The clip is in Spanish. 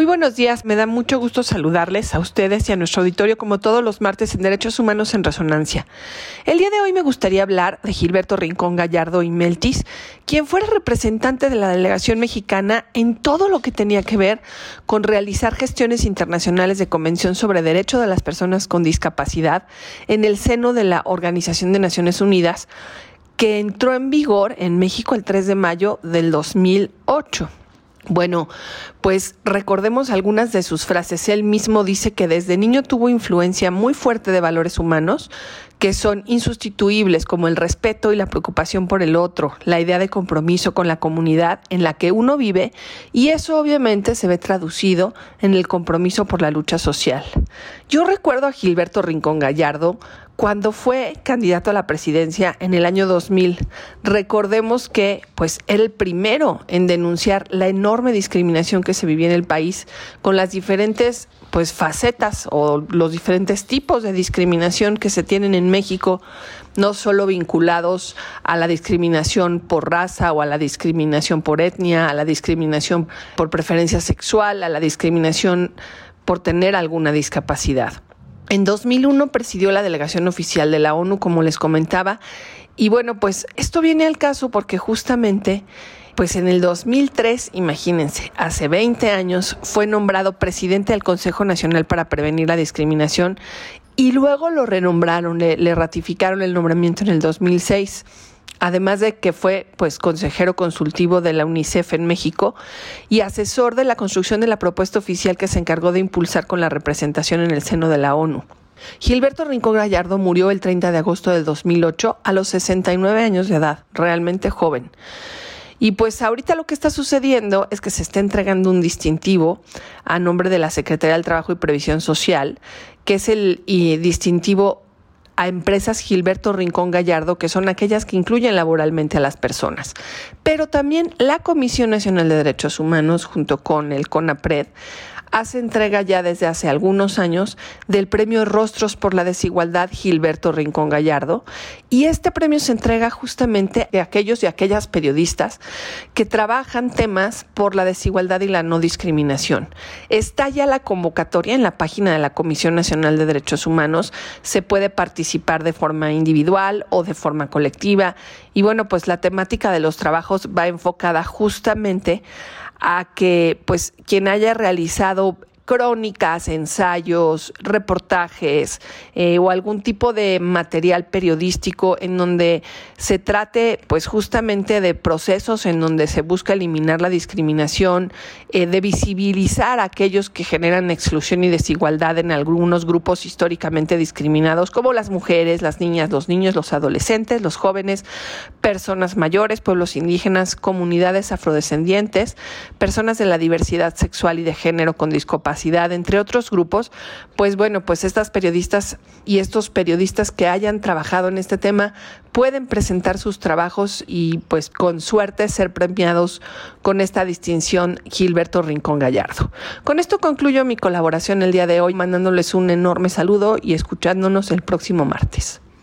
Muy buenos días, me da mucho gusto saludarles a ustedes y a nuestro auditorio como todos los martes en Derechos Humanos en Resonancia. El día de hoy me gustaría hablar de Gilberto Rincón Gallardo y Meltis, quien fuera representante de la delegación mexicana en todo lo que tenía que ver con realizar gestiones internacionales de Convención sobre Derecho de las Personas con Discapacidad en el seno de la Organización de Naciones Unidas, que entró en vigor en México el 3 de mayo del 2008. Bueno, pues recordemos algunas de sus frases. Él mismo dice que desde niño tuvo influencia muy fuerte de valores humanos que son insustituibles como el respeto y la preocupación por el otro, la idea de compromiso con la comunidad en la que uno vive y eso obviamente se ve traducido en el compromiso por la lucha social. Yo recuerdo a Gilberto Rincón Gallardo cuando fue candidato a la presidencia en el año 2000, recordemos que pues era el primero en denunciar la enorme discriminación que se vivía en el país con las diferentes pues facetas o los diferentes tipos de discriminación que se tienen en México, no solo vinculados a la discriminación por raza o a la discriminación por etnia, a la discriminación por preferencia sexual, a la discriminación por tener alguna discapacidad. En 2001 presidió la delegación oficial de la ONU, como les comentaba, y bueno, pues esto viene al caso porque justamente, pues en el 2003, imagínense, hace 20 años, fue nombrado presidente del Consejo Nacional para Prevenir la Discriminación y luego lo renombraron, le, le ratificaron el nombramiento en el 2006 además de que fue pues consejero consultivo de la UNICEF en México y asesor de la construcción de la propuesta oficial que se encargó de impulsar con la representación en el seno de la ONU. Gilberto Rincón Gallardo murió el 30 de agosto del 2008 a los 69 años de edad, realmente joven. Y pues ahorita lo que está sucediendo es que se está entregando un distintivo a nombre de la Secretaría del Trabajo y Previsión Social, que es el distintivo a empresas Gilberto Rincón Gallardo, que son aquellas que incluyen laboralmente a las personas. Pero también la Comisión Nacional de Derechos Humanos, junto con el CONAPRED, hace entrega ya desde hace algunos años del premio Rostros por la Desigualdad Gilberto Rincón Gallardo. Y este premio se entrega justamente a aquellos y aquellas periodistas que trabajan temas por la desigualdad y la no discriminación. Está ya la convocatoria en la página de la Comisión Nacional de Derechos Humanos, se puede participar de forma individual o de forma colectiva. Y bueno, pues la temática de los trabajos va enfocada justamente a que pues quien haya realizado lado crónicas, ensayos, reportajes eh, o algún tipo de material periodístico en donde se trate pues justamente de procesos en donde se busca eliminar la discriminación, eh, de visibilizar a aquellos que generan exclusión y desigualdad en algunos grupos históricamente discriminados como las mujeres, las niñas, los niños, los adolescentes, los jóvenes, personas mayores, pueblos indígenas, comunidades afrodescendientes, personas de la diversidad sexual y de género con entre otros grupos, pues bueno, pues estas periodistas y estos periodistas que hayan trabajado en este tema pueden presentar sus trabajos y pues con suerte ser premiados con esta distinción Gilberto Rincón Gallardo. Con esto concluyo mi colaboración el día de hoy, mandándoles un enorme saludo y escuchándonos el próximo martes.